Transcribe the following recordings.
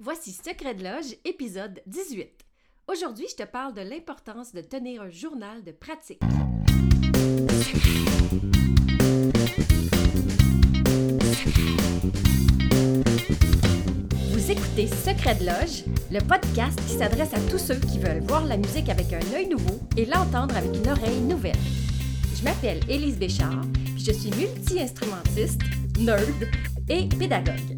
Voici Secret de Loge, épisode 18. Aujourd'hui, je te parle de l'importance de tenir un journal de pratique. Vous écoutez Secret de Loge, le podcast qui s'adresse à tous ceux qui veulent voir la musique avec un œil nouveau et l'entendre avec une oreille nouvelle. Je m'appelle Élise Béchard, puis je suis multi-instrumentiste, nerd et pédagogue.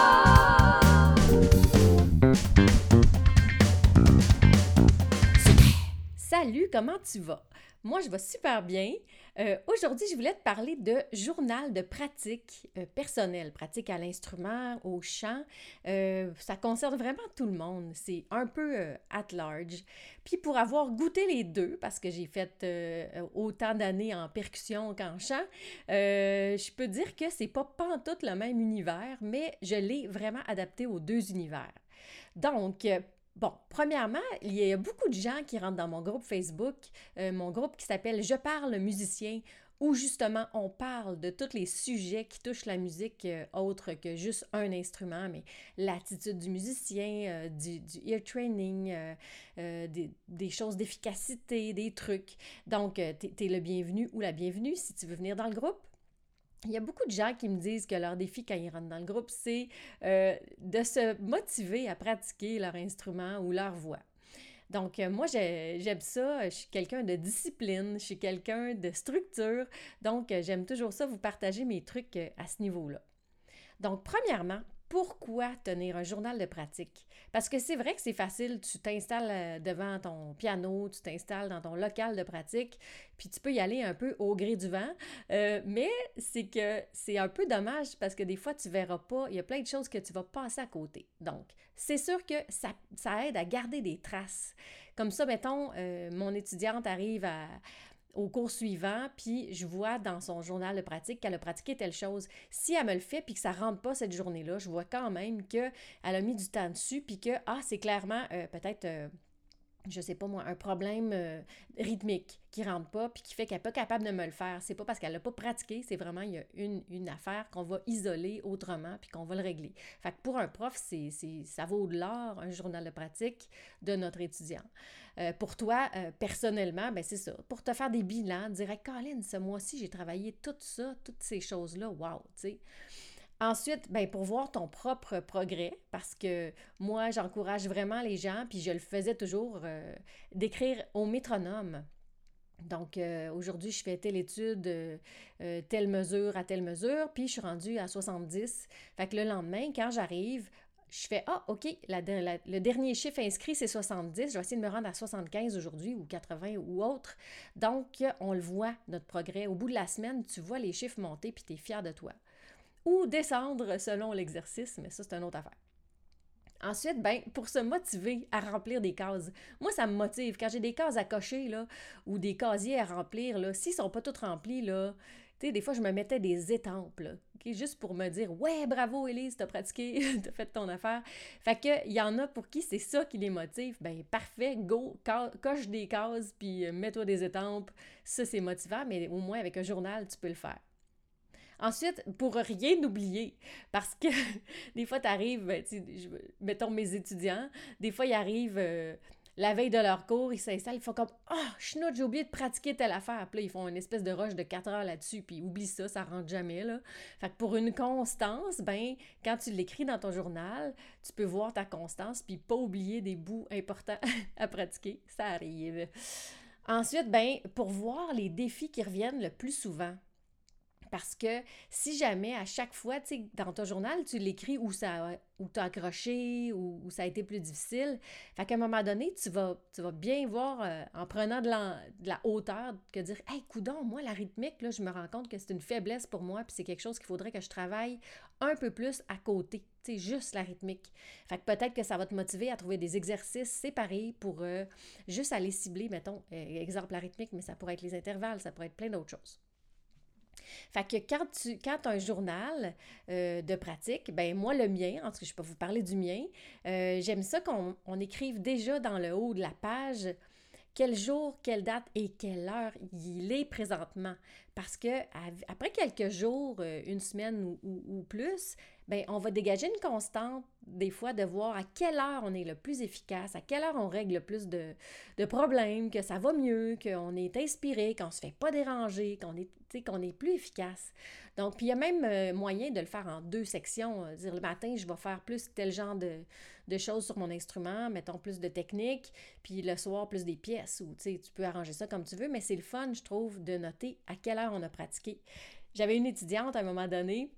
Salut, comment tu vas? Moi, je vais super bien. Euh, aujourd'hui, je voulais te parler de journal de pratique euh, personnelle, pratique à l'instrument, au chant. Euh, ça concerne vraiment tout le monde. C'est un peu at large. Puis pour avoir goûté les deux, parce que j'ai fait autant d'années en percussion qu'en chant, je peux dire que c'est pas pantoute le même univers, mais je l'ai vraiment adapté aux deux univers. Donc, Bon, premièrement, il y a beaucoup de gens qui rentrent dans mon groupe Facebook, euh, mon groupe qui s'appelle Je parle musicien, où justement on parle de tous les sujets qui touchent la musique euh, autre que juste un instrument, mais l'attitude du musicien, euh, du, ear training, des, des, choses d'efficacité, des trucs. Donc, tu es le bienvenu ou la bienvenue si tu veux venir dans le groupe. Il y a beaucoup de gens qui me disent que leur défi quand ils rentrent dans le groupe, c'est euh, de se motiver à pratiquer leur instrument ou leur voix. Donc, euh, moi, j'aime ça. Je suis quelqu'un de discipline, je suis quelqu'un de structure. Donc, euh, j'aime toujours ça, vous partager mes trucs à ce niveau-là. Donc, premièrement, pourquoi tenir un journal de pratique? Parce que c'est vrai que c'est facile, tu t'installes euh, devant ton piano, tu t'installes dans ton local de pratique, puis tu peux y aller un peu au gré du vent, euh, mais c'est que c'est un peu dommage parce que des fois, tu verras pas, il y a plein de choses que tu vas passer à côté. Donc, c'est sûr que ça, aide à garder des traces. Comme ça, mettons, euh, mon étudiante arrive à, au cours suivant, puis je vois dans son journal de pratique qu'elle a pratiqué telle chose. Si elle me le fait, puis que ça ne rentre pas cette journée-là, je vois quand même qu'elle a mis du temps dessus, puis que, ah, c'est clairement euh, peut-être... Euh, je sais pas moi, un problème euh, rythmique qui rentre pas puis qui fait qu'elle n'est pas capable de me le faire. C'est pas parce qu'elle n'a pas pratiqué, c'est vraiment il y a une, affaire qu'on va isoler autrement puis qu'on va le régler. Fait pour un prof, c'est, ça vaut de l'or, un journal de pratique de notre étudiant. Euh, pour toi, euh, personnellement, ben c'est ça. Pour te faire des bilans, dire Colin, ce mois-ci, j'ai travaillé tout ça, toutes ces choses-là, wow, tu sais. Ensuite, ben, pour voir ton propre progrès, parce que moi, j'encourage vraiment les gens, puis je le faisais toujours, euh, d'écrire au métronome. Donc, aujourd'hui, je fais telle étude, telle mesure à telle mesure, puis je suis rendue à 70. Fait que le lendemain, quand j'arrive, je fais Ah, OK, le dernier chiffre inscrit, c'est 70. Je vais essayer de me rendre à 75 aujourd'hui ou 80 ou autre. Donc, on le voit, notre progrès. Au bout de la semaine, tu vois les chiffres monter puis tu es fier de toi. Ou descendre selon l'exercice, mais ça, c'est une autre affaire. Ensuite, ben, pour se motiver à remplir des cases. Moi, ça me motive. Quand j'ai des cases à cocher, là, ou des casiers à remplir, là, s'ils sont pas tous remplis, là, des fois, je me mettais des étampes, là, juste pour me dire Ouais, bravo, Élise, t'as pratiqué, t'as fait ton affaire. Fait que, il y en a pour qui c'est ça qui les motive. Ben, parfait, go, coche des cases, puis euh, mets-toi des étampes. Ça, c'est motivant, mais au moins, avec un journal, tu peux le faire. Ensuite, pour rien oublier, parce que des fois, tu arrives, ben, mettons mes étudiants, des fois, ils arrivent. Euh, la veille de leur cours, ils s'installent, ils font comme Ah, oh, chenoute, j'ai oublié de pratiquer telle affaire. Puis là, ils font une espèce de rush de 4 heures là-dessus, puis oublie ça, ça rentre jamais. Fait que pour une constance, ben, quand tu l'écris dans ton journal, tu peux voir ta constance, puis pas oublier des bouts importants à pratiquer. Ça arrive. Ensuite, ben, pour voir les défis qui reviennent le plus souvent. Parce que si jamais à chaque fois, tu dans ton journal, tu l'écris où ça où t'as accroché, ou où ça a été plus difficile, fait qu'à un moment donné, tu vas, tu vas bien voir euh, en prenant de la, hauteur que dire Hey, coudon, moi, la rythmique, là, je me rends compte que c'est une faiblesse pour moi, puis c'est quelque chose qu'il faudrait que je travaille un peu plus à côté. Sais, juste la rythmique. Fait peut-être que ça va te motiver à trouver des exercices séparés pour euh, juste aller cibler, mettons, euh, exemple la rythmique, mais ça pourrait être les intervalles, ça pourrait être plein d'autres choses. Fait que quand tu quand as un journal euh, de pratique, ben moi, le mien, en tout cas, je peux vous parler du mien, euh, j'aime ça qu'on on écrive déjà dans le haut de la page quel jour, quelle date et quelle heure il est présentement. Parce que après quelques jours, euh, une semaine ou, plus, ben, on va dégager une constante des fois de voir à quelle heure on est le plus efficace, à quelle heure on règle le plus de, problèmes, que ça va mieux, qu'on est inspiré, qu'on se fait pas déranger, qu'on est, qu'on est plus efficace. Donc, puis il y a même euh, moyen de le faire en deux sections. Euh, dire le matin, je vais faire plus tel genre de, choses sur mon instrument, mettons plus de technique, puis le soir, plus des pièces, ou tu peux arranger ça comme tu veux, mais c'est le fun, je trouve, de noter à quelle heure on a pratiqué. J'avais une étudiante à un moment donné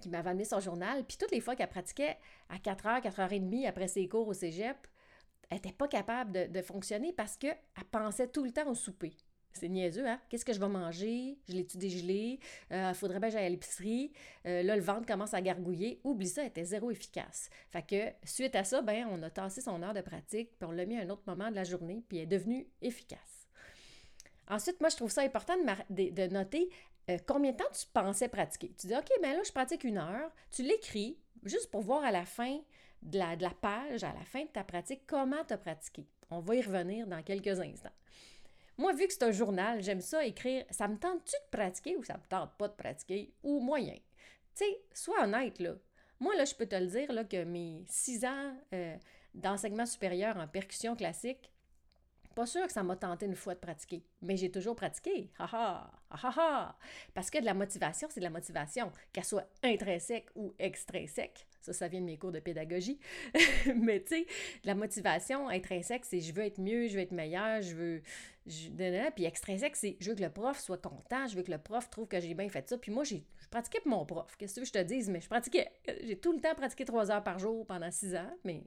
qui m'avait amené son journal, puis toutes les fois qu'elle pratiquait à 4h, 4h30 après ses cours au cégep, elle n'était pas capable de, fonctionner parce qu'elle pensait tout le temps au souper. C'est niaiseux, hein? Qu'est-ce que je vais manger? Je l'ai-tu dégelé? Euh, faudrait bien que j'aille à l'épicerie. Euh, là, le ventre commence à gargouiller. Oublie ça, elle était zéro efficace. Fait que, suite à ça, ben, on a tassé son heure de pratique, puis on l'a mis à un autre moment de la journée, puis elle est devenue efficace. Ensuite, moi, je trouve ça important de, noter euh, combien de temps tu pensais pratiquer? Tu dis, OK, ben là, je pratique une heure. Tu l'écris, juste pour voir à la fin de la, page, à la fin de ta pratique, comment tu as pratiqué. On va y revenir dans quelques instants. Moi, vu que c'est un journal, j'aime ça écrire. Ça me tente-tu de pratiquer ou ça me tente pas de pratiquer? Ou moyen? Tu sais, sois honnête, là. Moi, là, je peux te le dire, là, que mes six ans euh, d'enseignement supérieur en percussion classique, pas sûr que ça m'a tenté une fois de pratiquer, mais j'ai toujours pratiqué. Ha ha, ha ha, Parce que de la motivation, c'est de la motivation, qu'elle soit intrinsèque ou extrinsèque. Ça, ça vient de mes cours de pédagogie. mais tu sais, la motivation intrinsèque, c'est je veux être mieux, je veux être meilleur, je veux. Puis extrinsèque, c'est je veux que le prof soit content, je veux que le prof trouve que j'ai bien fait ça. Puis moi, j'ai je pratiquais pour mon prof. Qu'est-ce que je te dise? Mais je pratiquais. J'ai tout le temps pratiqué trois heures par jour pendant six ans, mais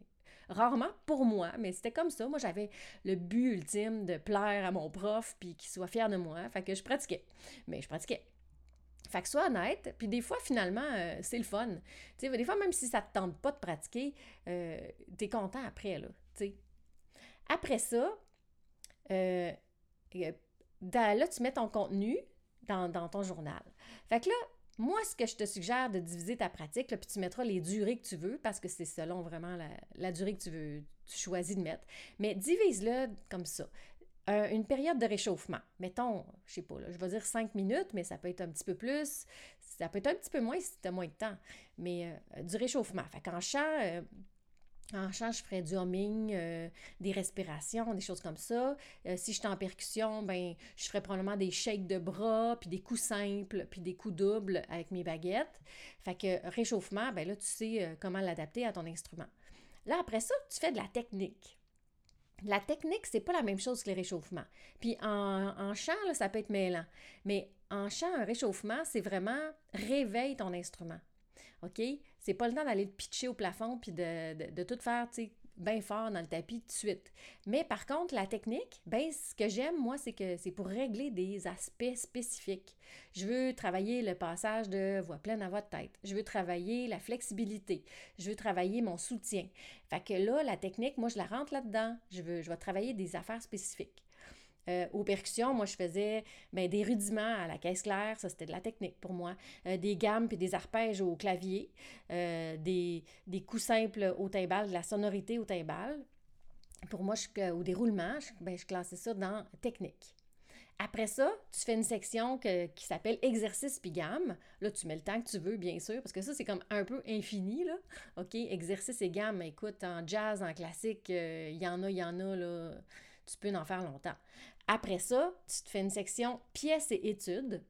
rarement pour moi, mais c'était comme ça. Moi, j'avais le but ultime de plaire à mon prof puis qu'il soit fier de moi. Fait que je pratiquais. Mais je pratiquais. Fait que sois honnête, puis des fois, finalement, euh, c'est le fun. Tu sais, des fois, même si ça te tente pas de pratiquer, euh, t'es content après, là, tu sais. Après ça, euh, là, tu mets ton contenu dans, dans, ton journal. Fait que là, moi, ce que je te suggère de diviser ta pratique, là, puis tu mettras les durées que tu veux, parce que c'est selon vraiment la, durée que tu veux, tu choisis de mettre. Mais divise-le comme ça. une période de réchauffement. Mettons, je sais pas, je vais dire cinq minutes, mais ça peut être un petit peu plus. Ça peut être un petit peu moins si tu as moins de temps. Mais euh, du réchauffement. Fait qu'en chant, euh, en chant, je ferais du humming, euh, des respirations, des choses comme ça. Euh, si je suis en percussion, ben, je ferais probablement des shakes de bras, puis des coups simples, puis des coups doubles avec mes baguettes. Fait que réchauffement, ben là, tu sais euh, comment l'adapter à ton instrument. Là, après ça, tu fais de la technique. La technique, c'est pas la même chose que le réchauffement. Puis en, en chant, ça peut être mêlant. Mais en chant, un réchauffement, c'est vraiment réveille ton instrument. OK? C'est pas le temps d'aller le pitcher au plafond puis de, tout faire, tu sais, bien fort dans le tapis tout de suite. Mais par contre, la technique, ben ce que j'aime, moi, c'est que c'est pour régler des aspects spécifiques. Je veux travailler le passage de voix pleine à voix de tête. Je veux travailler la flexibilité. Je veux travailler mon soutien. Fait que là, la technique, moi, je la rentre là-dedans. Je veux, je vais travailler des affaires spécifiques. Euh, aux percussions, moi, je faisais ben, des rudiments à la caisse claire, ça c'était de la technique pour moi. Euh, des gammes puis des arpèges au clavier, euh, des, coups simples au timbal, de la sonorité au timbal. Pour moi, des roulements, je, ben, je classais ça dans technique. Après ça, tu fais une section qui s'appelle exercice puis gamme. Là, tu mets le temps que tu veux, bien sûr, parce que ça, c'est comme un peu infini, là. OK, exercice et gamme, écoute, en jazz, en classique, il y en a, il y en a, tu peux en faire longtemps. Après ça, tu te fais une section pièces et études.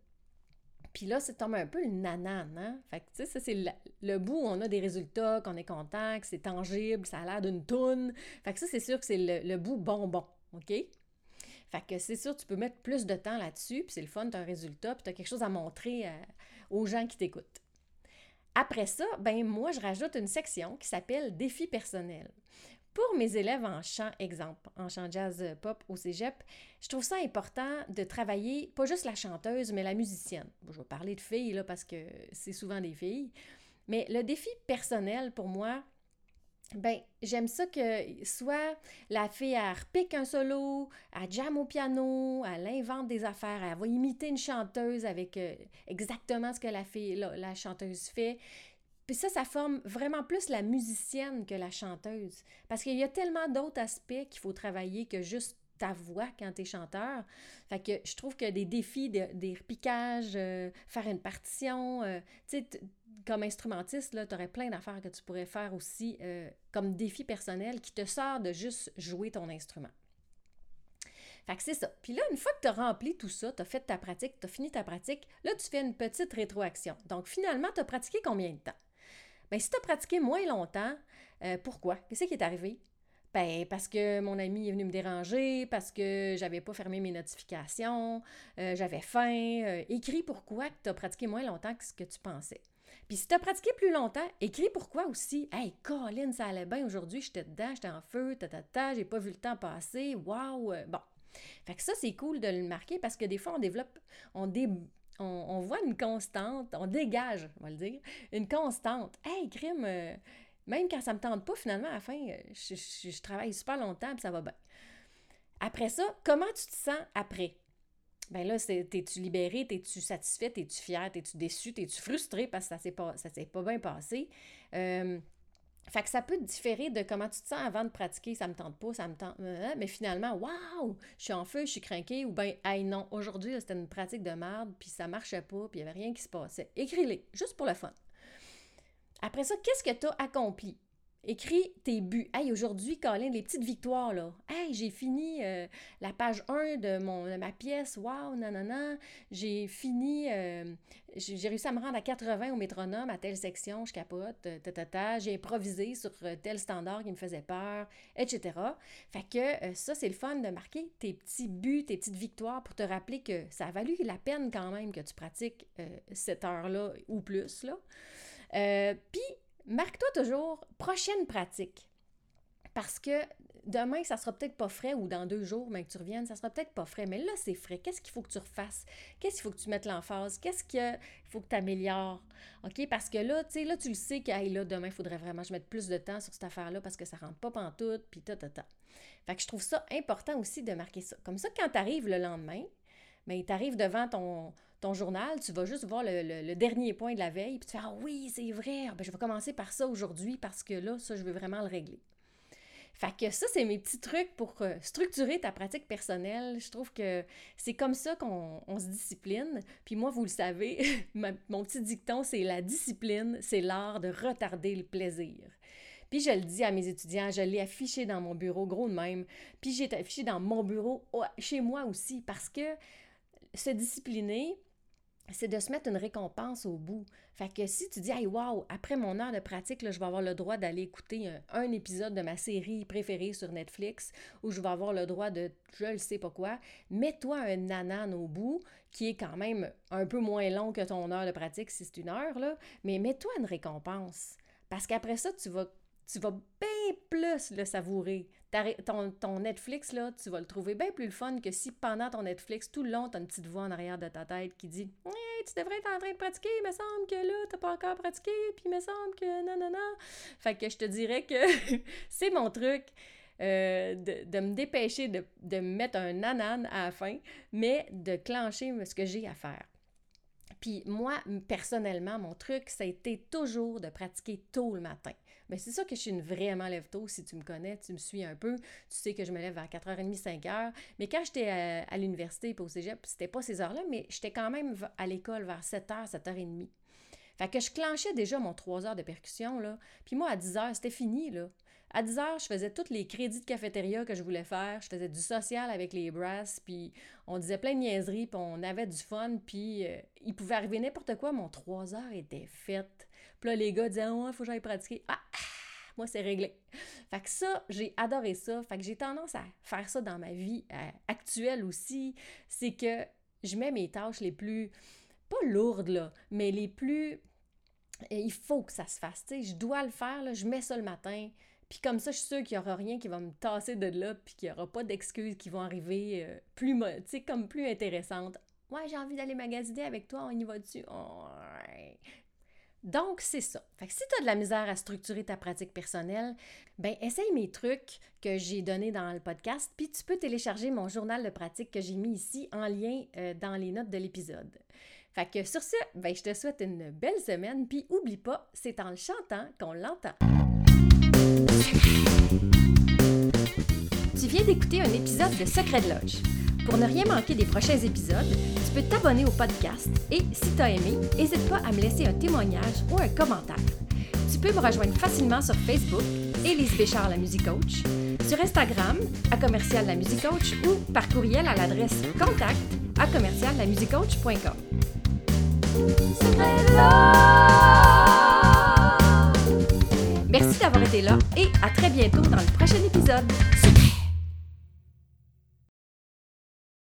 Puis là, c'est un peu le nanan, hein? Fait que, tu sais, ça, c'est le, bout où on a des résultats, qu'on est content, que c'est tangible, ça a l'air d'une toune. Fait que ça, c'est sûr que c'est le, bout bonbon, OK? Fait que c'est sûr, tu peux mettre plus de temps là-dessus, puis c'est le fun, tu as un résultat, puis tu as quelque chose à montrer euh, aux gens qui t'écoutent. Après ça, ben moi, je rajoute une section qui s'appelle défi personnel. Pour mes élèves en chant, exemple, en chant jazz pop au cégep, je trouve ça important de travailler pas juste la chanteuse, mais la musicienne. je vais parler de filles, là, parce que c'est souvent des filles. Mais le défi personnel, pour moi, ben, j'aime ça que soit la fille, elle repique un solo, elle jamme au piano, elle invente des affaires, elle va imiter une chanteuse avec euh, exactement ce que la fille, la chanteuse fait. Puis ça, ça forme vraiment plus la musicienne que la chanteuse. Parce qu'il y a tellement d'autres aspects qu'il faut travailler que juste ta voix quand tu es chanteur. Fait que je trouve que des défis, des repiquages, euh, faire une partition, euh, tu sais, comme instrumentiste, tu aurais plein d'affaires que tu pourrais faire aussi euh, comme défi personnel qui te sort de juste jouer ton instrument. Fait que c'est ça. Puis là, une fois que tu as rempli tout ça, tu as fait ta pratique, tu as fini ta pratique, là, tu fais une petite rétroaction. Donc, finalement, tu as pratiqué combien de temps? Bien, si tu as pratiqué moins longtemps, euh, pourquoi? Qu'est-ce qui est arrivé? Ben, parce que mon ami est venu me déranger, parce que j'avais pas fermé mes notifications, euh, j'avais faim. écris pourquoi tu as pratiqué moins longtemps que ce que tu pensais. Puis si tu as pratiqué plus longtemps, écris pourquoi aussi. Hey, Colin, ça allait bien aujourd'hui, j'étais dedans, j'étais en feu, ta ta ta, j'ai pas vu le temps passer, waouh! Bon. Fait que ça, c'est cool de le marquer parce que des fois, on développe, on, on, voit une constante, on dégage, on va le dire, une constante. Hey, crime, euh, même quand ça me tente pas, finalement, à la fin, euh, je, je travaille super longtemps et ça va bien. Après ça, comment tu te sens après? ben là, t'es-tu libéré, t'es-tu satisfait, t'es-tu fier, t'es-tu déçu, t'es-tu frustré? Parce que ça s'est pas, pas bien passé. Euh, fait que ça peut différer de comment tu te sens avant de pratiquer, ça me tente pas, ça me tente. Euh, mais finalement, waouh, je suis en feu, je suis craqué, ou bien, hey non, aujourd'hui, c'était une pratique de merde, puis ça marchait pas, puis il n'y avait rien qui se passait. Écris-les, juste pour le fun. Après ça, qu'est-ce que tu as accompli? Écris tes buts. Hey, aujourd'hui, Colin, les petites victoires, là. Hey, j'ai fini euh, la page 1 de, mon, ma pièce. Waouh, nanana. J'ai fini, euh, j'ai réussi à me rendre à 80 au métronome à telle section, je capote, euh, ta, J'ai improvisé sur tel standard qui me faisait peur, etc. Fait que ça, c'est le fun de marquer tes petits buts, tes petites victoires pour te rappeler que ça a valu la peine quand même que tu pratiques cette heure-là ou plus, là. Puis, marque-toi toujours prochaine pratique. Parce que demain, ça sera peut-être pas frais ou dans deux jours, mais que tu reviennes, ça sera peut-être pas frais. Mais là, c'est frais. Qu'est-ce qu'il faut que tu refasses? Qu'est-ce qu'il faut que tu mettes l'emphase? Qu'est-ce qu'il faut que tu améliores? OK? Parce que là, tu sais, là, tu le sais que là, demain, il faudrait vraiment que je mette plus de temps sur cette affaire-là parce que ça rentre pas pantoute, puis ta, ta, ta. Fait que je trouve ça important aussi de marquer ça. Comme ça, quand tu arrives le lendemain, mais tu arrives devant ton, ton journal, tu vas juste voir le, dernier point de la veille, puis tu fais Ah oui, c'est vrai, ah, ben, je vais commencer par ça aujourd'hui parce que là, ça, je veux vraiment le régler. Fait que ça, c'est mes petits trucs pour euh, structurer ta pratique personnelle. Je trouve que c'est comme ça qu'on se discipline. Puis moi, vous le savez, mon petit dicton, c'est la discipline, c'est l'art de retarder le plaisir. Puis je le dis à mes étudiants, je l'ai affiché dans mon bureau, gros de même. Puis j'ai affiché dans mon bureau, chez moi aussi, parce que se discipliner, c'est de se mettre une récompense au bout. Fait que si tu dis, hey, wow, après mon heure de pratique, je vais avoir le droit d'aller écouter un, épisode de ma série préférée sur Netflix, ou je vais avoir le droit de je ne sais pas quoi, mets-toi un nanan au bout, qui est quand même un peu moins long que ton heure de pratique si c'est une heure, là, mais mets-toi une récompense. Parce qu'après ça, tu vas tu vas bien plus le savourer. Ton, Netflix, là, tu vas le trouver bien plus le fun que si pendant ton Netflix, tout le long, tu as une petite voix en arrière de ta tête qui dit Tu devrais être en train de pratiquer, il me semble que là, tu pas encore pratiqué, puis il me semble que non, non, non. Fait que je te dirais que c'est mon truc. Euh, de, me dépêcher de, de me mettre un nanan à la fin, mais de clencher ce que j'ai à faire. Puis moi, personnellement, mon truc, ça a été toujours de pratiquer tôt le matin. Mais c'est ça que je suis une vraiment lève tôt. Si tu me connais, tu me suis un peu, tu sais que je me lève vers 4h30, 5h. Mais quand j'étais à, l'université et au cégep, c'était pas ces heures-là, mais j'étais quand même à l'école vers 7h, 7h30. Fait que je clenchais déjà mon 3 heures de percussion, là. Puis moi, à 10 h c'était fini, là. À 10 heures, je faisais tous les crédits de cafétéria que je voulais faire. Je faisais du social avec les brasses, puis on disait plein de niaiseries, puis on avait du fun, puis euh, il pouvait arriver n'importe quoi. Mon 3 heures était faite. Puis là, les gars disaient, oh, il faut que j'aille pratiquer. Ah, moi, c'est réglé. Fait que ça, j'ai adoré ça. Fait que j'ai tendance à faire ça dans ma vie euh, actuelle aussi. C'est que je mets mes tâches les plus, pas lourdes, là, mais les plus. il faut que ça se fasse. sais, je dois le faire, là, je mets ça le matin. Puis comme ça, je suis sûre qu'il n'y aura rien qui va me tasser de là, puis qu'il n'y aura pas d'excuses qui vont arriver euh, plus, tu sais, comme plus intéressantes. Ouais, j'ai envie d'aller magasiner avec toi, on y va dessus. Donc, c'est ça. Fait que si tu as de la misère à structurer ta pratique personnelle, ben essaye mes trucs que j'ai donnés dans le podcast, puis tu peux télécharger mon journal de pratique que j'ai mis ici en lien euh, dans les notes de l'épisode. Fait que sur ce, ben, je te souhaite une belle semaine, puis oublie pas, c'est en le chantant qu'on l'entend. Tu viens d'écouter un épisode de Secret de Lodge. Pour ne rien manquer des prochains épisodes, tu peux t'abonner au podcast et si tu as aimé, n'hésite pas à me laisser un témoignage ou un commentaire. Tu peux me rejoindre facilement sur Facebook, Élise Béchard, la musique coach, sur Instagram, à commercial la musique coach ou par courriel à l'adresse contact à commercial la Merci d'avoir été là et à très bientôt dans le prochain épisode.